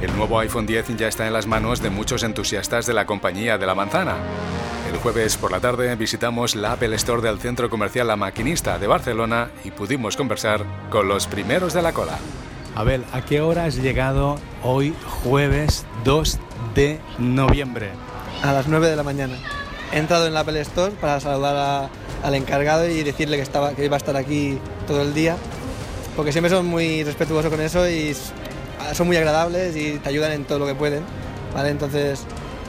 El nuevo iPhone 10 ya está en las manos de muchos entusiastas de la compañía de la manzana. El jueves por la tarde visitamos la Apple Store del centro comercial La Maquinista de Barcelona y pudimos conversar con los primeros de la cola. Abel, ¿a qué hora has llegado hoy jueves 2 de noviembre? A las 9 de la mañana. He entrado en la Apple Store para saludar al encargado y decirle que, estaba, que iba a estar aquí todo el día, porque siempre son muy respetuosos con eso y son muy agradables y te ayudan en todo lo que pueden. ¿vale? Entonces,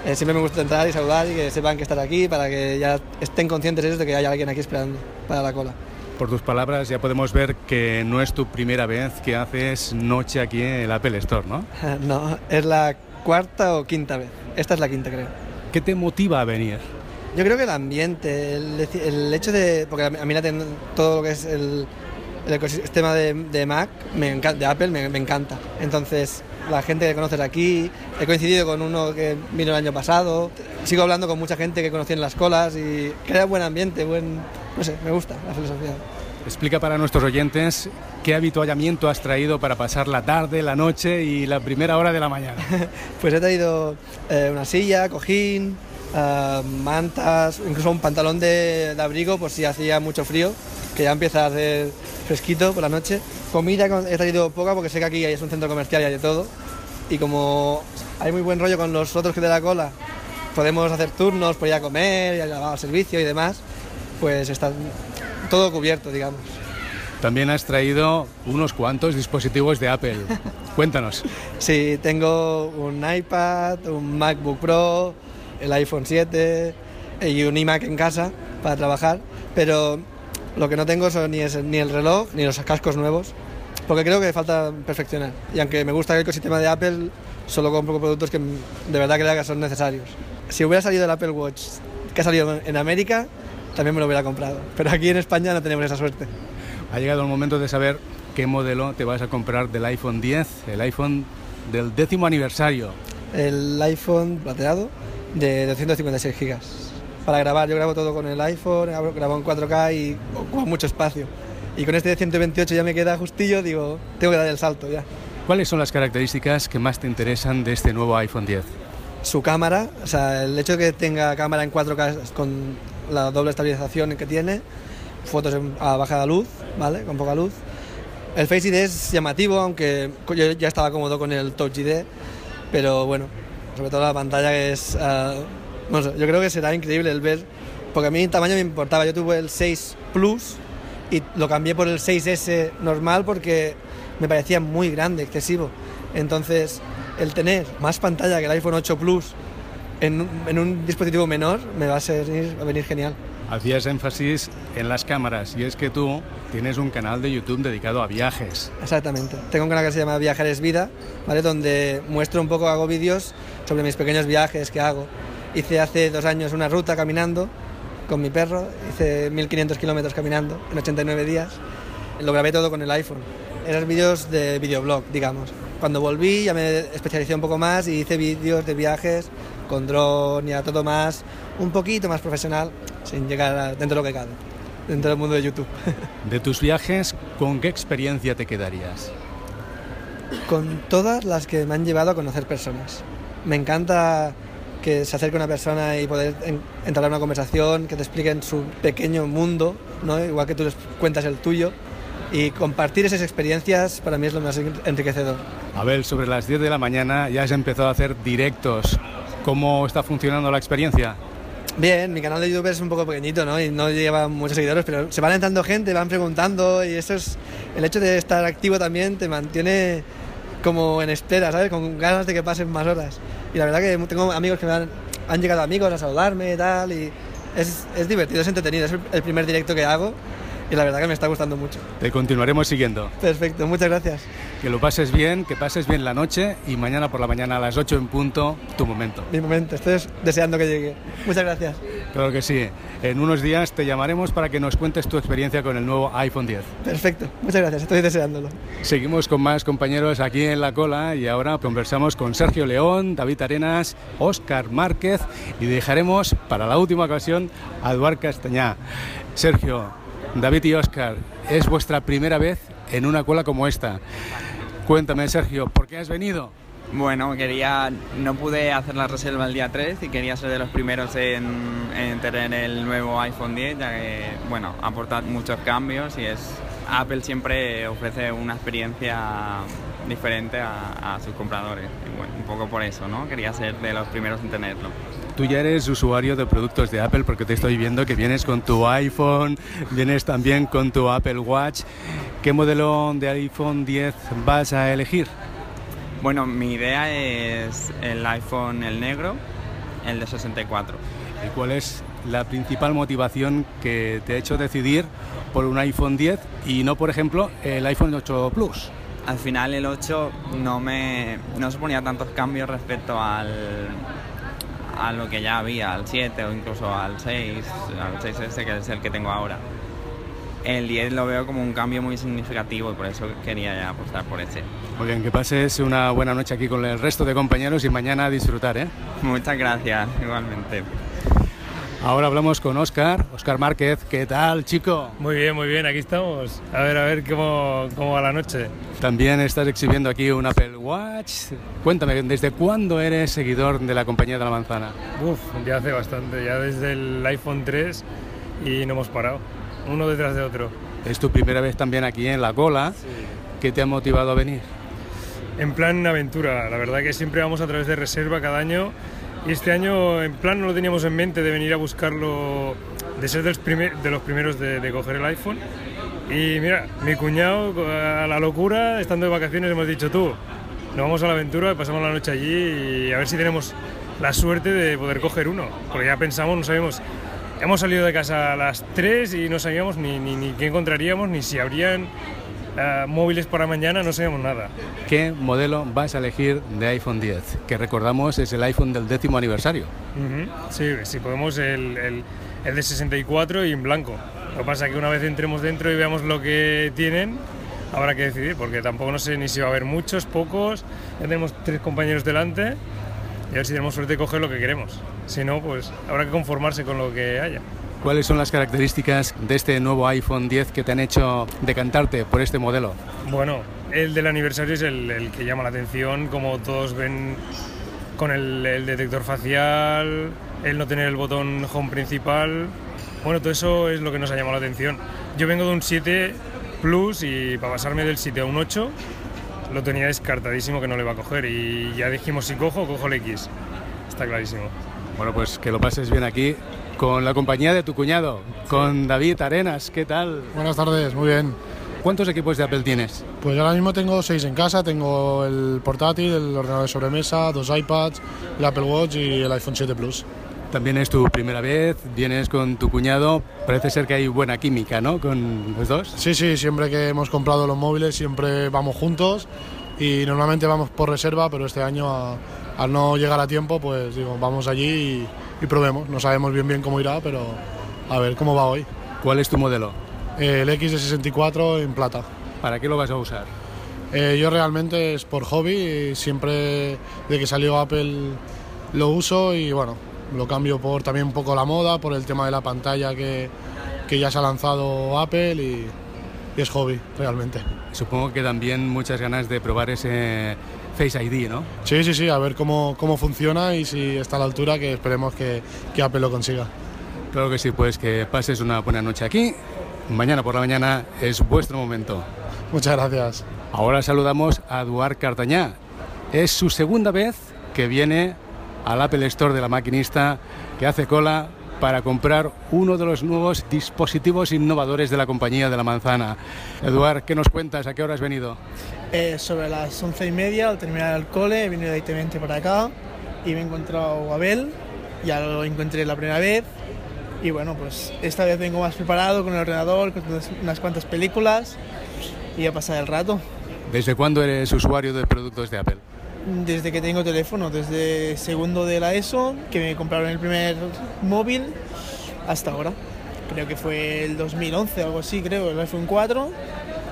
eh, siempre me gusta entrar y saludar y que sepan que estar aquí para que ya estén conscientes ellos de que hay alguien aquí esperando para la cola. Por tus palabras ya podemos ver que no es tu primera vez que haces noche aquí en el Apple Store, ¿no? no, es la cuarta o quinta vez. Esta es la quinta, creo. ¿Qué te motiva a venir? Yo creo que el ambiente, el, hecho de... Porque a mí todo lo que es el, el ecosistema de, Mac, me de Apple, me, encanta. Entonces, la gente que conoces aquí, he coincidido con uno que vino el año pasado, sigo hablando con mucha gente que conocí en las colas y crea buen ambiente, buen... no sé, me gusta la filosofía. Explica para nuestros oyentes qué habituallamiento has traído para pasar la tarde, la noche y la primera hora de la mañana. pues he traído eh, una silla, cojín, eh, mantas, incluso un pantalón de, de abrigo por si hacía mucho frío, que ya empieza a hacer fresquito por la noche. Comida he traído poca porque sé que aquí es un centro comercial y hay de todo. Y como hay muy buen rollo con los otros que de la cola, podemos hacer turnos por ir a comer, ir a al servicio y demás, pues está todo cubierto, digamos. También has traído unos cuantos dispositivos de Apple. Cuéntanos. Sí, tengo un iPad, un MacBook Pro, el iPhone 7 y un iMac en casa para trabajar, pero lo que no tengo son ni, ni el reloj ni los cascos nuevos, porque creo que falta perfeccionar. Y aunque me gusta el ecosistema de Apple, solo compro productos que de verdad creo que son necesarios. Si hubiera salido el Apple Watch que ha salido en América, también me lo hubiera comprado. Pero aquí en España no tenemos esa suerte. Ha llegado el momento de saber qué modelo te vas a comprar del iPhone 10, el iPhone del décimo aniversario. El iPhone plateado de 256 gigas para grabar. Yo grabo todo con el iPhone, grabo en 4K y ocupa mucho espacio. Y con este de 128 ya me queda justillo, digo, tengo que dar el salto ya. ¿Cuáles son las características que más te interesan de este nuevo iPhone 10? Su cámara, o sea, el hecho de que tenga cámara en 4K con la doble estabilización que tiene, fotos a baja luz, ¿vale? Con poca luz. El Face ID es llamativo, aunque yo ya estaba cómodo con el Touch ID, pero bueno, sobre todo la pantalla que es ah, yo creo que será increíble el ver, porque a mí el tamaño me importaba. Yo tuve el 6 Plus y lo cambié por el 6S normal porque me parecía muy grande, excesivo. Entonces, el tener más pantalla que el iPhone 8 Plus en, en un dispositivo menor me va a, ser, a venir genial. Hacías énfasis en las cámaras y es que tú tienes un canal de YouTube dedicado a viajes. Exactamente. Tengo un canal que se llama Viajeres Vida, ¿vale? donde muestro un poco, hago vídeos sobre mis pequeños viajes que hago. Hice hace dos años una ruta caminando con mi perro, hice 1500 kilómetros caminando en 89 días. Lo grabé todo con el iPhone. Eran vídeos de videoblog, digamos. Cuando volví ya me especialicé un poco más y hice vídeos de viajes con dron y a todo más, un poquito más profesional, sin llegar dentro de lo que cabe, dentro del mundo de YouTube. De tus viajes, ¿con qué experiencia te quedarías? Con todas las que me han llevado a conocer personas. Me encanta que se acerque una persona y poder entrar en una conversación, que te expliquen su pequeño mundo, ¿no? igual que tú les cuentas el tuyo. Y compartir esas experiencias para mí es lo más enriquecedor. Abel, sobre las 10 de la mañana ya has empezado a hacer directos. ¿Cómo está funcionando la experiencia? Bien, mi canal de YouTube es un poco pequeñito, ¿no? Y no lleva muchos seguidores, pero se van entrando gente, van preguntando y eso es... El hecho de estar activo también te mantiene como en espera, ¿sabes? Con ganas de que pasen más horas. Y la verdad que tengo amigos que me han, han llegado amigos a saludarme y tal, y es, es divertido, es entretenido, es el primer directo que hago y la verdad que me está gustando mucho. Te continuaremos siguiendo. Perfecto, muchas gracias. Que lo pases bien, que pases bien la noche y mañana por la mañana a las 8 en punto, tu momento. Mi momento, estoy deseando que llegue. Muchas gracias. Claro que sí. En unos días te llamaremos para que nos cuentes tu experiencia con el nuevo iPhone 10. Perfecto, muchas gracias, estoy deseándolo. Seguimos con más compañeros aquí en la cola y ahora conversamos con Sergio León, David Arenas, Óscar Márquez y dejaremos para la última ocasión a Eduard Castañá. Sergio, David y Oscar, es vuestra primera vez en una cola como esta. Cuéntame, Sergio, ¿por qué has venido? Bueno, quería, no pude hacer la reserva el día 3 y quería ser de los primeros en, en tener el nuevo iPhone 10, ya que, bueno, aporta muchos cambios y es Apple siempre ofrece una experiencia diferente a, a sus compradores. Bueno, un poco por eso, ¿no? Quería ser de los primeros en tenerlo. Tú ya eres usuario de productos de Apple porque te estoy viendo que vienes con tu iPhone, vienes también con tu Apple Watch. ¿Qué modelo de iPhone 10 vas a elegir? Bueno, mi idea es el iPhone el negro, el de 64. ¿Y cuál es la principal motivación que te ha hecho decidir por un iPhone 10 y no, por ejemplo, el iPhone 8 Plus? Al final el 8 no me no suponía tantos cambios respecto al a lo que ya había, al 7 o incluso al 6, al 6S que es el que tengo ahora. El 10 lo veo como un cambio muy significativo y por eso quería ya apostar por ese. Muy bien, que pases una buena noche aquí con el resto de compañeros y mañana a disfrutar, ¿eh? Muchas gracias, igualmente. Ahora hablamos con Oscar, Oscar Márquez. ¿Qué tal, chico? Muy bien, muy bien, aquí estamos. A ver, a ver cómo, cómo va la noche. También estás exhibiendo aquí un Apple Watch. Cuéntame, ¿desde cuándo eres seguidor de la compañía de la manzana? Uf, ya hace bastante, ya desde el iPhone 3 y no hemos parado, uno detrás de otro. Es tu primera vez también aquí en la cola. Sí. ¿Qué te ha motivado a venir? En plan aventura, la verdad que siempre vamos a través de reserva cada año y este año en plan no lo teníamos en mente de venir a buscarlo, de ser de los, primer, de los primeros de, de, coger el iPhone. Y mira, mi cuñado a la locura, estando de vacaciones, hemos dicho tú, nos vamos a la aventura, pasamos la noche allí y a ver si tenemos la suerte de poder coger uno. Porque ya pensamos, no sabemos, hemos salido de casa a las 3 y no sabíamos ni, ni, ni qué encontraríamos, ni si habrían Uh, móviles para mañana no sabemos nada. ¿Qué modelo vas a elegir de iPhone 10? Que recordamos es el iPhone del décimo aniversario. Uh -huh. Sí, si podemos el, el, el, de 64 y en blanco. Lo que pasa es que una vez entremos dentro y veamos lo que tienen, habrá que decidir, porque tampoco no sé ni si va a haber muchos, pocos. Ya tenemos tres compañeros delante y a ver si tenemos suerte de coger lo que queremos. Si no, pues habrá que conformarse con lo que haya. ¿Cuáles son las características de este nuevo iPhone 10 que te han hecho decantarte por este modelo? Bueno, el del aniversario es el, el que llama la atención, como todos ven con el, el, detector facial, el no tener el botón home principal. Bueno, todo eso es lo que nos ha llamado la atención. Yo vengo de un 7 Plus y para pasarme del 7 a un 8 lo tenía descartadísimo que no le va a coger y ya dijimos si cojo, cojo el X. Está clarísimo. Bueno, pues que lo pases bien aquí con la compañía de tu cuñado, con David Arenas. ¿Qué tal? Buenas tardes, muy bien. ¿Cuántos equipos de Apple tienes? Pues ahora mismo tengo seis en casa. Tengo el portátil, el ordenador de sobremesa, dos iPads, el Apple Watch y el iPhone 7 Plus. También es tu primera vez, vienes con tu cuñado. Parece ser que hay buena química, ¿no? Con los dos. Sí, sí, siempre que hemos comprado los móviles siempre vamos juntos y normalmente vamos por reserva, pero este año a, al no llegar a tiempo, pues digo, vamos allí y, y, probemos. No sabemos bien bien cómo irá, pero a ver cómo va hoy. ¿Cuál es tu modelo? Eh, el X de 64 en plata. ¿Para qué lo vas a usar? Eh, yo realmente es por hobby, siempre de que salió Apple lo uso y bueno, lo cambio por también un poco la moda, por el tema de la pantalla que, que ya se ha lanzado Apple y, y es hobby realmente. Supongo que también muchas ganas de probar ese Face ID, ¿no? Sí, sí, sí, a ver cómo, cómo funciona y si está a la altura, que esperemos que, que Apple lo consiga. Claro que sí, pues que pases una buena noche aquí. Mañana por la mañana es vuestro momento. Muchas gracias. Ahora saludamos a Eduard Cartañá. Es su segunda vez que viene al Apple Store de la maquinista, que hace cola para comprar uno de los nuevos dispositivos innovadores de la compañía de la manzana. Eduard, ¿qué nos cuentas? ¿A qué hora has venido? Eh, sobre las once y media, al terminar el cole, he venido directamente para acá y me he encontrado a Abel, ya lo encontré la primera vez. Y bueno, pues esta vez vengo más preparado con el ordenador, con unas cuantas películas y a pasar el rato. ¿Desde cuándo eres usuario de productos de Apple? Desde que tengo teléfono, desde segundo de la ESO, que me compraron el primer móvil, hasta ahora. Creo que fue el 2011, algo así, creo, el iPhone 4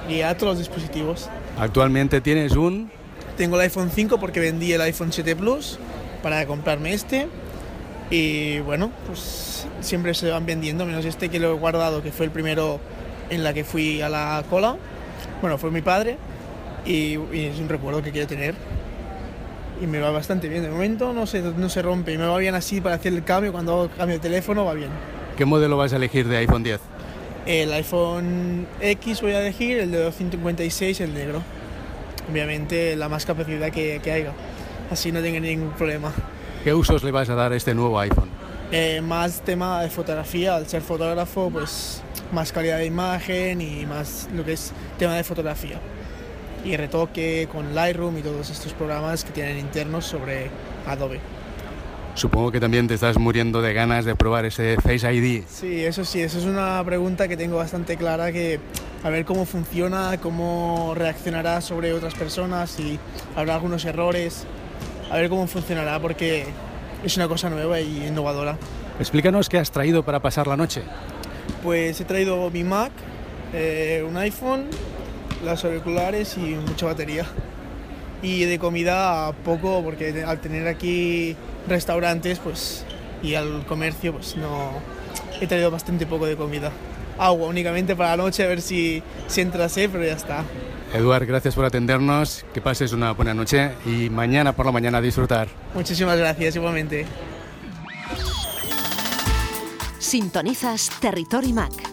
y a todos los dispositivos. ¿Actualmente tienes un...? Tengo el iPhone 5 porque vendí el iPhone 7 Plus para comprarme este. Y bueno, pues siempre se van vendiendo, menos este que lo he guardado, que fue el primero en la que fui a la cola. Bueno, fue mi padre y, y es un recuerdo que quiero tener. Y me va bastante bien. De momento no se, no se rompe y me va bien así para hacer el cambio. Cuando hago cambio de teléfono va bien. ¿Qué modelo vas a elegir de iPhone 10? El iPhone X voy a elegir, el de 256, el negro. Obviamente la más capacidad que, que haya. Así no tengo ningún problema. ¿Qué usos le vas a dar a este nuevo iPhone? Eh, más tema de fotografía, al ser fotógrafo, pues más calidad de imagen y más lo que es tema de fotografía. Y retoque con Lightroom y todos estos programas que tienen internos sobre Adobe. Supongo que también te estás muriendo de ganas de probar ese Face ID. Sí, eso sí, eso es una pregunta que tengo bastante clara, que a ver cómo funciona, cómo reaccionará sobre otras personas y habrá algunos errores, a ver cómo funcionará porque es una cosa nueva y innovadora. Explícanos qué has traído para pasar la noche. Pues he traído mi Mac, eh, un iPhone, las auriculares y mucha batería. Y de comida poco, porque al tener aquí restaurantes pues, y al comercio, pues no. He traído bastante poco de comida. Agua únicamente para la noche, a ver si, si entra sed, pero ya está. Eduard, gracias por atendernos, que pases una buena noche y mañana por la mañana a disfrutar. Muchísimas gracias, igualmente. Sintonizas Territory Mac.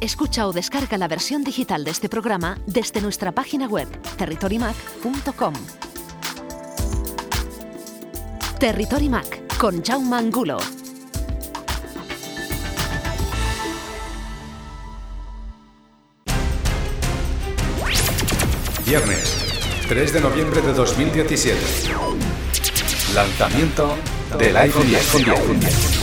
Escucha o descarga la versión digital de este programa desde nuestra página web territorymac.com. Territory Mac con Jaume Angulo. Viernes, 3 de noviembre de 2017. Lanzamiento del iPhone 10.